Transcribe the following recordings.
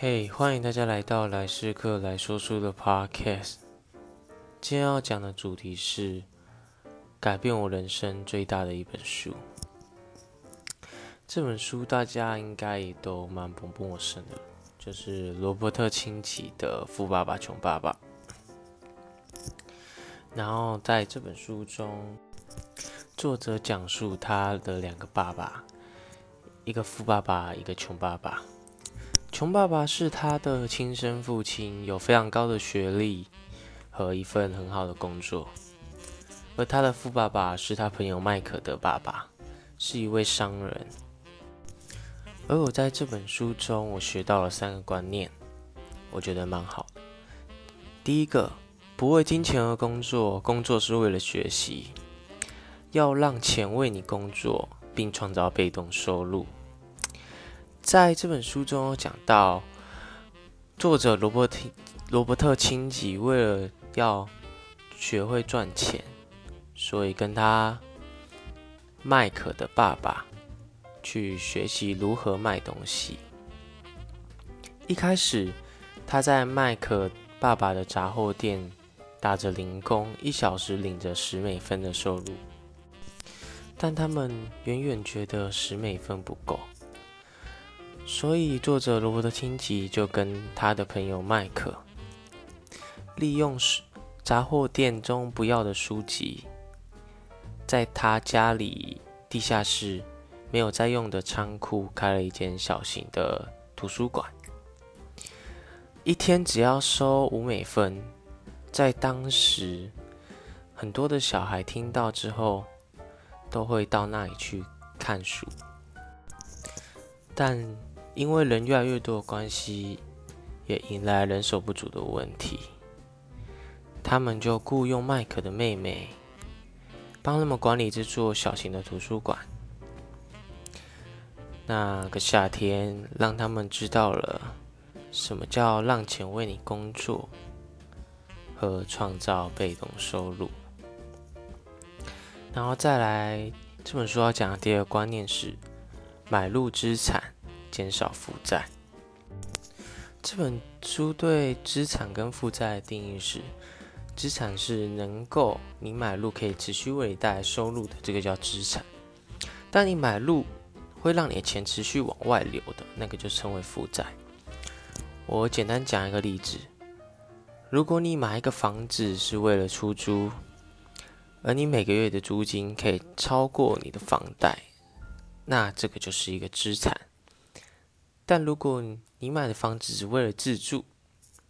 嘿，欢迎大家来到来世客来说书的 Podcast。今天要讲的主题是改变我人生最大的一本书。这本书大家应该也都蛮不陌生的，就是罗伯特清崎的《富爸爸穷爸爸》。然后在这本书中，作者讲述他的两个爸爸，一个富爸爸，一个穷爸爸。穷爸爸是他的亲生父亲，有非常高的学历和一份很好的工作，而他的富爸爸是他朋友麦克的爸爸，是一位商人。而我在这本书中，我学到了三个观念，我觉得蛮好。第一个，不为金钱而工作，工作是为了学习，要让钱为你工作，并创造被动收入。在这本书中讲到，作者罗伯特罗伯特清崎为了要学会赚钱，所以跟他麦克的爸爸去学习如何卖东西。一开始，他在麦克爸爸的杂货店打着零工，一小时领着十美分的收入，但他们远远觉得十美分不够。所以，作者罗伯特清崎就跟他的朋友麦克，利用杂货店中不要的书籍，在他家里地下室没有在用的仓库开了一间小型的图书馆，一天只要收五美分。在当时，很多的小孩听到之后，都会到那里去看书，但。因为人越来越多的关系，也迎来人手不足的问题。他们就雇佣麦克的妹妹，帮他们管理这座小型的图书馆。那个夏天，让他们知道了什么叫让钱为你工作和创造被动收入。然后再来，这本书要讲的第二个观念是买入资产。减少负债。这本书对资产跟负债的定义是：资产是能够你买入可以持续为你带来收入的，这个叫资产；但你买入会让你的钱持续往外流的，那个就称为负债。我简单讲一个例子：如果你买一个房子是为了出租，而你每个月的租金可以超过你的房贷，那这个就是一个资产。但如果你买的房子只为了自住，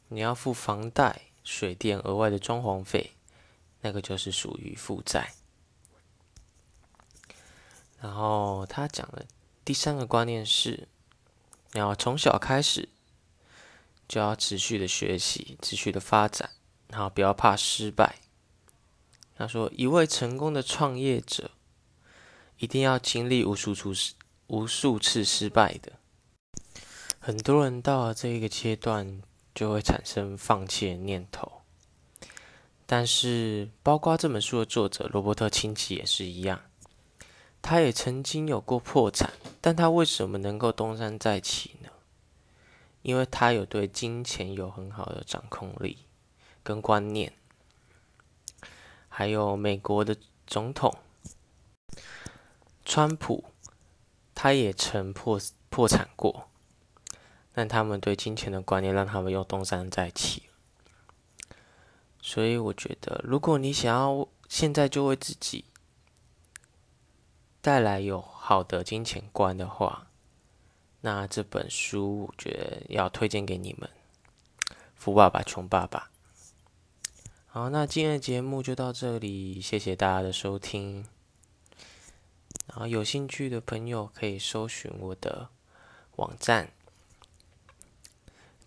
你要付房贷、水电、额外的装潢费，那个就是属于负债。然后他讲的第三个观念是，你要从小开始就要持续的学习、持续的发展，然后不要怕失败。他说，一位成功的创业者一定要经历无数次、无数次失败的。很多人到了这一个阶段，就会产生放弃的念头。但是，包括这本书的作者罗伯特清崎也是一样，他也曾经有过破产，但他为什么能够东山再起呢？因为他有对金钱有很好的掌控力跟观念。还有美国的总统川普，他也曾破破产过。但他们对金钱的观念让他们又东山再起，所以我觉得，如果你想要现在就为自己带来有好的金钱观的话，那这本书我觉得要推荐给你们，《富爸爸穷爸爸》。好，那今天的节目就到这里，谢谢大家的收听。然后有兴趣的朋友可以搜寻我的网站。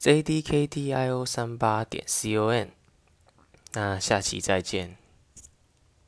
Jdkdio 三八点 com，那下期再见。